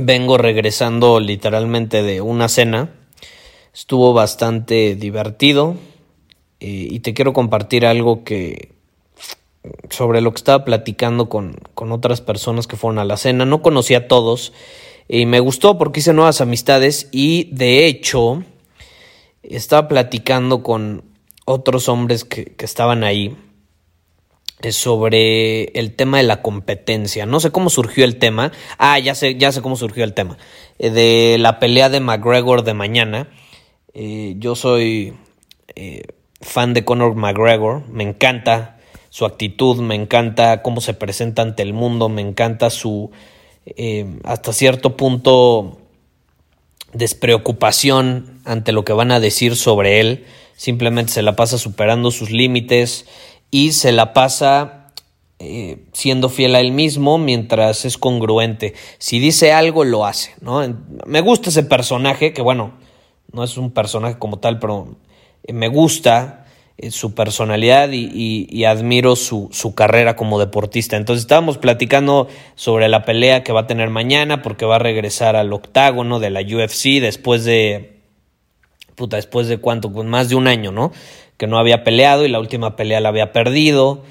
Vengo regresando literalmente de una cena. Estuvo bastante divertido. Eh, y te quiero compartir algo que sobre lo que estaba platicando con, con otras personas que fueron a la cena. No conocí a todos y me gustó porque hice nuevas amistades y de hecho estaba platicando con otros hombres que, estaban ahí sobre el tema de la competencia. No sé cómo surgió el tema. Ah, ya sé, ya sé cómo surgió el tema. Eh, de la pelea de McGregor de mañana. Eh, yo soy fan de Conor McGregor. Me encanta su actitud, me encanta cómo se presenta ante el mundo, me encanta su eh, hasta cierto punto despreocupación ante lo que van a decir sobre él, simplemente se la pasa superando sus límites y se la pasa eh, siendo fiel a él mismo mientras es congruente. Si dice algo, lo hace, ¿no? Me gusta ese personaje, que bueno, no es un personaje como tal, pero me gusta eh, su personalidad y, admiro su, carrera como deportista. Entonces estábamos platicando sobre la pelea que va a tener mañana porque va a regresar al octágono de la UFC después de... Puta, después de cuánto, pues más de un año, ¿no? Que no había peleado y la última pelea la había perdido.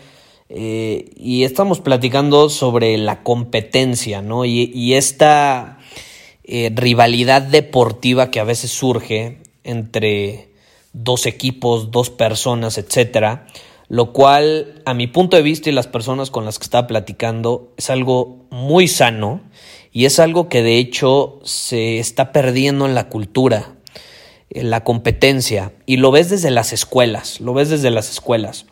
Eh, y estamos platicando sobre la competencia, ¿no? Y, esta eh, rivalidad deportiva que a veces surge entre dos equipos, dos personas, etcétera, lo cual a mi punto de vista y las personas con las que estaba platicando es algo muy sano y es algo que de hecho se está perdiendo en la cultura, la competencia y lo ves desde las escuelas, lo ves desde las escuelas.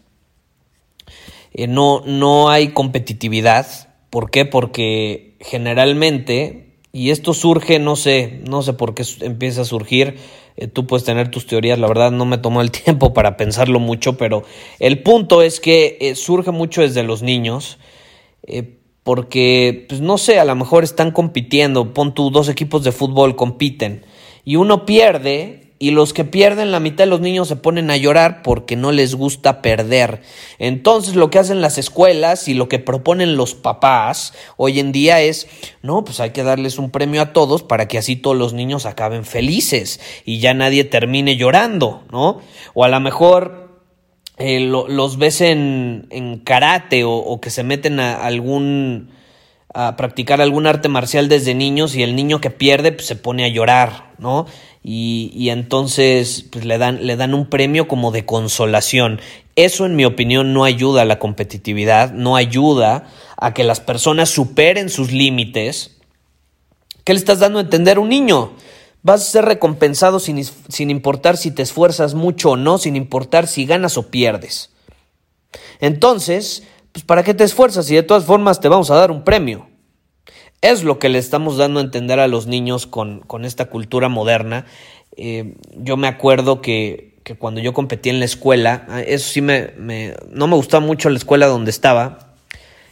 Eh, no, no hay competitividad, ¿por qué? Porque generalmente, y esto surge, no sé, no sé por qué empieza a surgir, eh, tú puedes tener tus teorías, la verdad no me tomó el tiempo para pensarlo mucho, pero el punto es que eh, surge mucho desde los niños, eh, porque, pues no sé, a lo mejor están compitiendo, pon tú, dos equipos de fútbol compiten y uno pierde y los que pierden la mitad de los niños se ponen a llorar porque no les gusta perder. Entonces lo que hacen las escuelas y lo que proponen los papás hoy en día es, no, pues hay que darles un premio a todos para que así todos los niños acaben felices y ya nadie termine llorando, ¿no? O a lo mejor eh, los ves en, en karate o, o, que se meten a algún a practicar algún arte marcial desde niños y el niño que pierde pues, se pone a llorar, ¿no? Y, entonces pues, le, dan, le dan un premio como de consolación. Eso en mi opinión no ayuda a la competitividad, no ayuda a que las personas superen sus límites. ¿Qué le estás dando a entender a un niño? Vas a ser recompensado sin, sin importar si te esfuerzas mucho o no, sin importar si ganas o pierdes. Entonces, pues ¿para qué te esfuerzas si de todas formas te vamos a dar un premio? Es lo que le estamos dando a entender a los niños con, esta cultura moderna. Eh, yo me acuerdo que, cuando yo competí en la escuela, ah, eso sí me, no me gustaba mucho la escuela donde estaba,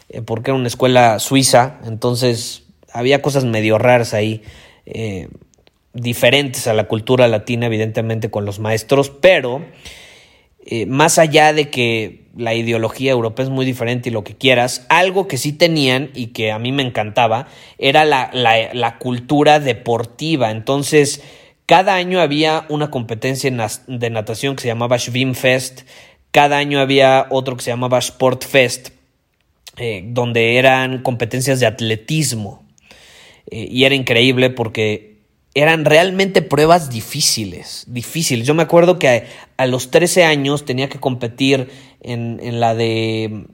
eh, porque era una escuela suiza, entonces había cosas medio raras ahí, eh, diferentes a la cultura latina, evidentemente, con los maestros, pero más allá de que la ideología europea es muy diferente y lo que quieras, algo que sí tenían y que a mí me encantaba era la, cultura deportiva. Entonces, cada año había una competencia de natación que se llamaba Schwimmfest, cada año había otro que se llamaba Sportfest, eh, donde eran competencias de atletismo. eh, y era increíble porque eran realmente pruebas difíciles, difíciles. Yo me acuerdo que a, los 13 años tenía que competir en, en, la de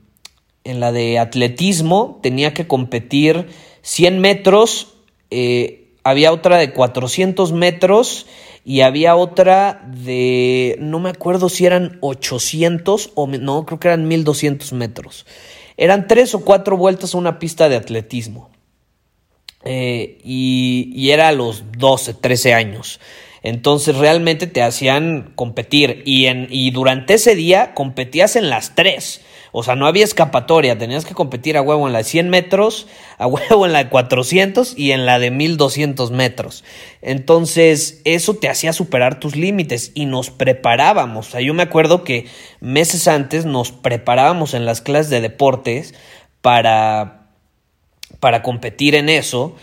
en la de atletismo, tenía que competir 100 metros, eh, había otra de 400 metros y había otra de, no me acuerdo si eran 800 o no, creo que eran 1200 metros. Eran tres o cuatro vueltas a una pista de atletismo. Eh, y, era a los 12, 13 años. Entonces realmente te hacían competir y, en, y durante ese día competías en las tres. O sea, no había escapatoria, tenías que competir a huevo en la de 100 metros, a huevo en la de 400 y en la de 1200 metros. Entonces, eso te hacía superar tus límites y nos preparábamos. O sea, yo me acuerdo que meses antes nos preparábamos en las clases de deportes para, para competir en eso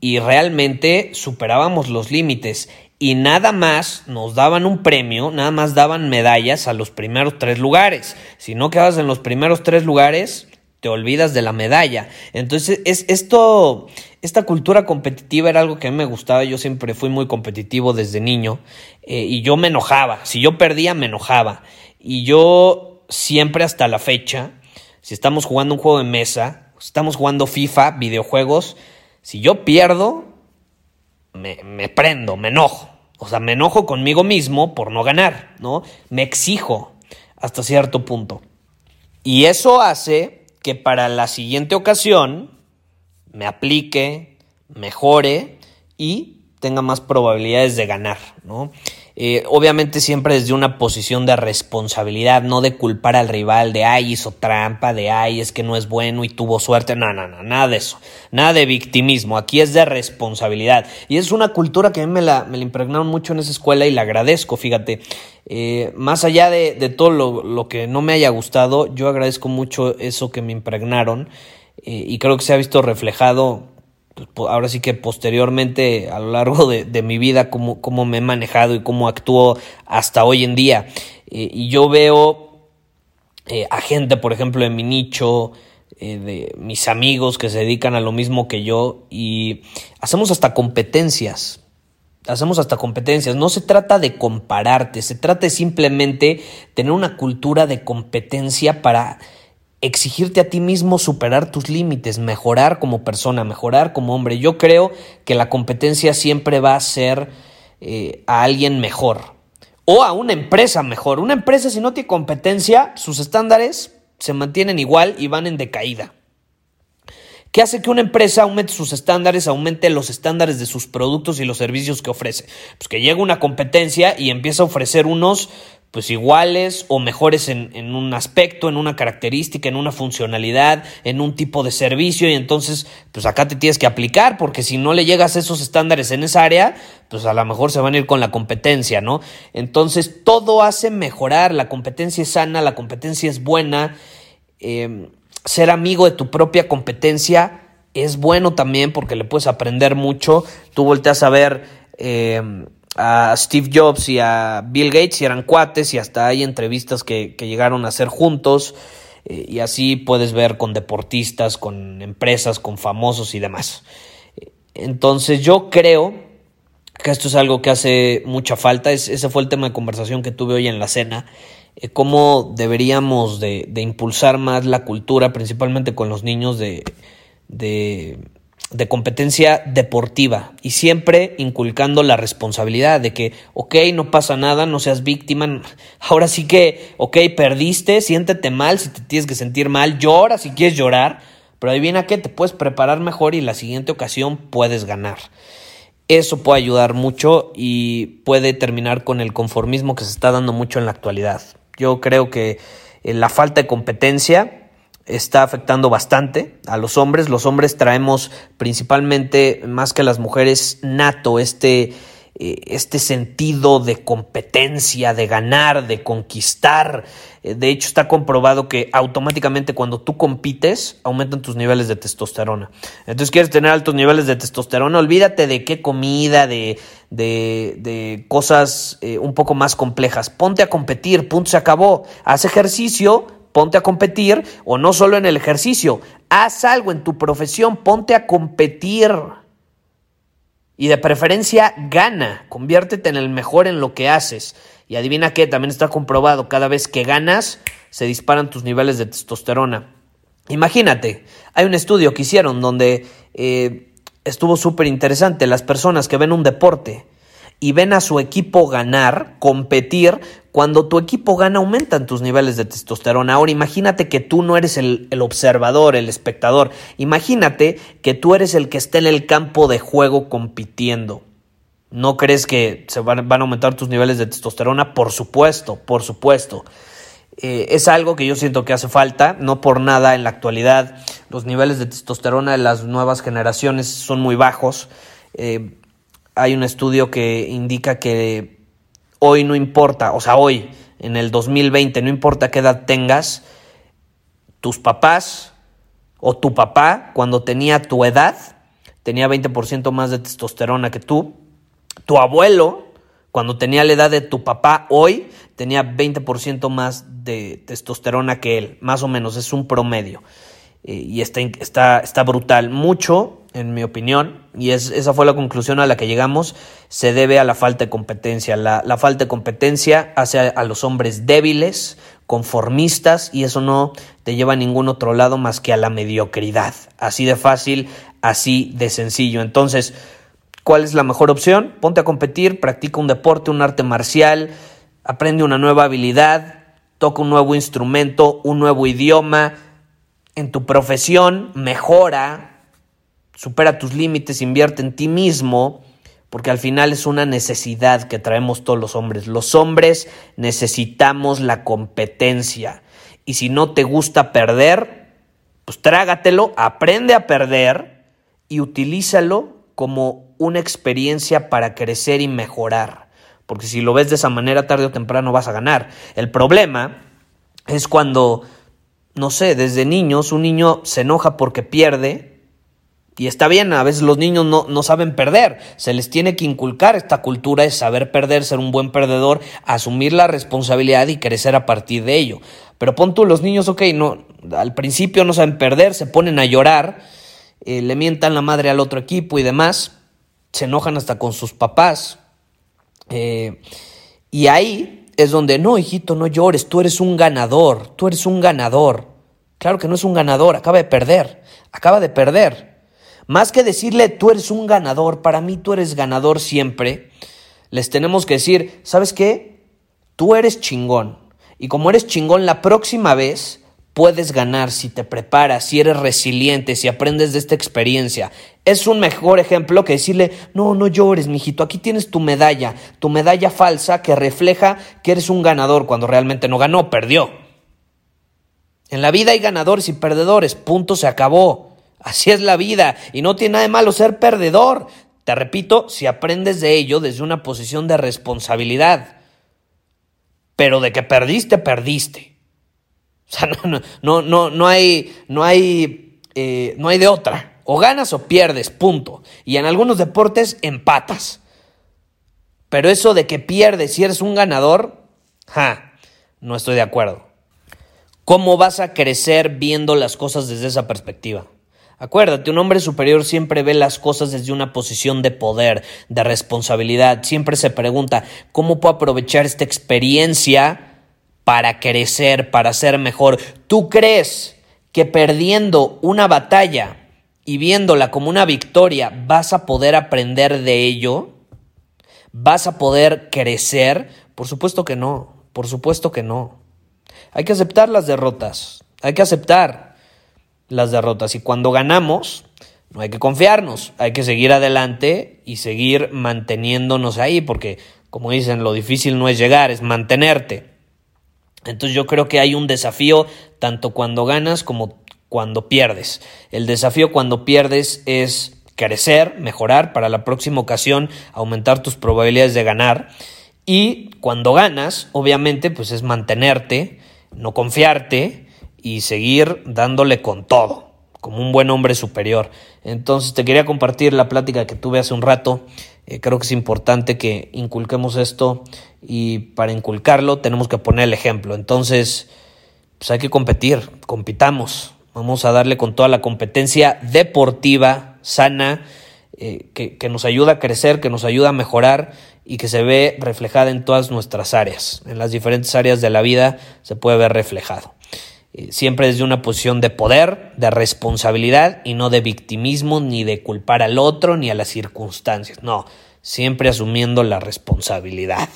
y realmente superábamos los límites y nada más nos daban un premio, nada más daban medallas a los primeros tres lugares. Si no quedabas en los primeros tres lugares, te olvidas de la medalla. Entonces, es esto, esta cultura competitiva era algo que a mí me gustaba. Yo siempre fui muy competitivo desde niño eh, y yo me enojaba. Si yo perdía, me enojaba. Y yo siempre hasta la fecha, si estamos jugando un juego de mesa, estamos jugando FIFA, videojuegos, si yo pierdo, me, prendo, me enojo. O sea, me enojo conmigo mismo por no ganar, ¿no? Me exijo hasta cierto punto. Y eso hace que para la siguiente ocasión me aplique, mejore y tenga más probabilidades de ganar, ¿no? Eh, obviamente siempre desde una posición de responsabilidad, no de culpar al rival, de ay, hizo trampa, de ay, es que no es bueno y tuvo suerte. No, no, no, nada de eso. Nada de victimismo. Aquí es de responsabilidad. Y es una cultura que a mí me la, me impregnaron mucho en esa escuela y la agradezco, fíjate. Eh, más allá de, de todo lo, lo, que no me haya gustado, yo agradezco mucho eso que me impregnaron. Eh, y creo que se ha visto reflejado pues, ahora sí que posteriormente a lo largo de, mi vida cómo, me he manejado y cómo actúo hasta hoy en día. Eh, y yo veo eh, a gente, por ejemplo, en mi nicho, eh, de mis amigos que se dedican a lo mismo que yo y hacemos hasta competencias. Hacemos hasta competencias. No se trata de compararte, se trata de simplemente tener una cultura de competencia para exigirte a ti mismo superar tus límites, mejorar como persona, mejorar como hombre. Yo creo que la competencia siempre va a ser eh, a alguien mejor o a una empresa mejor. Una empresa si no tiene competencia, sus estándares se mantienen igual y van en decaída. ¿Qué hace que una empresa aumente sus estándares, aumente los estándares de sus productos y los servicios que ofrece? Pues que llega una competencia y empieza a ofrecer unos pues iguales o mejores en, en, un aspecto, en una característica, en una funcionalidad, en un tipo de servicio y entonces pues acá te tienes que aplicar porque si no le llegas a esos estándares en esa área, pues a lo mejor se van a ir con la competencia, ¿no? Entonces todo hace mejorar, la competencia es sana, la competencia es buena, em, ser amigo de tu propia competencia es bueno también porque le puedes aprender mucho, tú volteas a ver... Eh, a Steve Jobs y a Bill Gates y eran cuates y hasta hay entrevistas que, llegaron a hacer juntos eh, y así puedes ver con deportistas, con empresas, con famosos y demás. Entonces yo creo que esto es algo que hace mucha falta, ese fue el tema de conversación que tuve hoy en la cena, eh, cómo deberíamos de, de, impulsar más la cultura, principalmente con los niños de, de de competencia deportiva y siempre inculcando la responsabilidad de que, ok, no pasa nada, no seas víctima, ahora sí que, ok, perdiste, siéntete mal si te tienes que sentir mal, llora si quieres llorar, pero adivina que te puedes preparar mejor y la siguiente ocasión puedes ganar. Eso puede ayudar mucho y puede terminar con el conformismo que se está dando mucho en la actualidad. Yo creo que eh, la falta de competencia está afectando bastante a los hombres. Los hombres traemos principalmente, más que las mujeres, nato este, eh, este sentido de competencia, de ganar, de conquistar. Eh, de hecho, está comprobado que automáticamente cuando tú compites, aumentan tus niveles de testosterona. Entonces, quieres tener altos niveles de testosterona, olvídate de qué comida, de, de, de cosas eh, un poco más complejas. Ponte a competir, punto, se acabó. Haz ejercicio ponte a competir o no solo en el ejercicio, haz algo en tu profesión, ponte a competir. Y de preferencia gana, conviértete en el mejor en lo que haces. Y adivina qué, también está comprobado, cada vez que ganas se disparan tus niveles de testosterona. Imagínate, hay un estudio que hicieron donde eh, estuvo súper interesante, las personas que ven un deporte y ven a su equipo ganar, competir, cuando tu equipo gana aumentan tus niveles de testosterona. Ahora imagínate que tú no eres el, observador, el espectador. Imagínate que tú eres el que está en el campo de juego compitiendo. ¿No crees que se van, van a aumentar tus niveles de testosterona? Por supuesto, por supuesto. Eh, es algo que yo siento que hace falta, no por nada en la actualidad los niveles de testosterona de las nuevas generaciones son muy bajos. Eh, hay un estudio que indica que hoy no importa, o sea, hoy, en el 2020, no importa qué edad tengas, tus papás o tu papá, cuando tenía tu edad, tenía 20% más de testosterona que tú. Tu abuelo, cuando tenía la edad de tu papá, hoy tenía 20% más de testosterona que él, más o menos, es un promedio. Eh, y está, está, está brutal. Mucho en mi opinión, y es, esa fue la conclusión a la que llegamos, se debe a la falta de competencia. La, la falta de competencia hace a, a, los hombres débiles, conformistas, y eso no te lleva a ningún otro lado más que a la mediocridad. Así de fácil, así de sencillo. Entonces, ¿cuál es la mejor opción? Ponte a competir, practica un deporte, un arte marcial, aprende una nueva habilidad, toca un nuevo instrumento, un nuevo idioma, en tu profesión, mejora, supera tus límites, invierte en ti mismo, porque al final es una necesidad que traemos todos los hombres. Los hombres necesitamos la competencia. Y si no te gusta perder, pues trágatelo, aprende a perder y utilízalo como una experiencia para crecer y mejorar. Porque si lo ves de esa manera, tarde o temprano vas a ganar. El problema es cuando, no sé, desde niños un niño se enoja porque pierde y está bien, a veces los niños no, no, saben perder, se les tiene que inculcar esta cultura de saber perder, ser un buen perdedor, asumir la responsabilidad y crecer a partir de ello. Pero pon tú, los niños, ok, no, al principio no saben perder, se ponen a llorar, eh, le mientan la madre al otro equipo y demás, se enojan hasta con sus papás. Eh, y ahí es donde, no, hijito, no llores, tú eres un ganador, tú eres un ganador. Claro que no es un ganador, acaba de perder, acaba de perder. Más que decirle tú eres un ganador, para mí tú eres ganador siempre, les tenemos que decir, ¿sabes qué? Tú eres chingón. Y como eres chingón, la próxima vez puedes ganar si te preparas, si eres resiliente, si aprendes de esta experiencia. Es un mejor ejemplo que decirle, no, no llores, mijito, aquí tienes tu medalla, tu medalla falsa que refleja que eres un ganador cuando realmente no ganó, perdió. En la vida hay ganadores y perdedores, punto, se acabó. Así es la vida y no tiene nada de malo ser perdedor. Te repito, si aprendes de ello desde una posición de responsabilidad. Pero de que perdiste, perdiste. O sea, no, no, no, no hay, no hay, eh, no hay de otra. O ganas o pierdes, punto. Y en algunos deportes empatas. Pero eso de que pierdes si eres un ganador, ja, no estoy de acuerdo. ¿Cómo vas a crecer viendo las cosas desde esa perspectiva? Acuérdate, un hombre superior siempre ve las cosas desde una posición de poder, de responsabilidad. Siempre se pregunta, ¿cómo puedo aprovechar esta experiencia para crecer, para ser mejor? ¿Tú crees que perdiendo una batalla y viéndola como una victoria vas a poder aprender de ello? ¿Vas a poder crecer? Por supuesto que no, por supuesto que no. Hay que aceptar las derrotas, hay que aceptar las derrotas. Y cuando ganamos, no hay que confiarnos, hay que seguir adelante y seguir manteniéndonos ahí, porque como dicen, lo difícil no es llegar, es mantenerte. Entonces yo creo que hay un desafío tanto cuando ganas como cuando pierdes. El desafío cuando pierdes es crecer, mejorar para la próxima ocasión, aumentar tus probabilidades de ganar. Y cuando ganas, obviamente, pues es mantenerte, no confiarte y seguir dándole con todo, como un buen hombre superior. Entonces te quería compartir la plática que tuve hace un rato. Eh, creo que es importante que inculquemos esto y para inculcarlo tenemos que poner el ejemplo. Entonces, pues hay que competir, compitamos. Vamos a darle con toda la competencia deportiva, sana, eh, que, que, nos ayuda a crecer, que nos ayuda a mejorar y que se ve reflejada en todas nuestras áreas. En las diferentes áreas de la vida se puede ver reflejado. Eh, siempre desde una posición de poder, de responsabilidad y no de victimismo ni de culpar al otro ni a las circunstancias. No, siempre asumiendo la responsabilidad.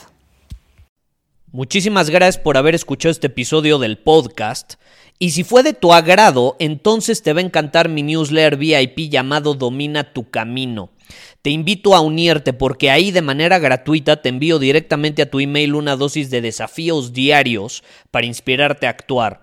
Muchísimas gracias por haber escuchado este episodio del podcast. Y si fue de tu agrado, entonces te va a encantar mi newsletter VIP llamado Domina tu Camino. Te invito a unirte porque ahí de manera gratuita te envío directamente a tu email una dosis de desafíos diarios para inspirarte a actuar.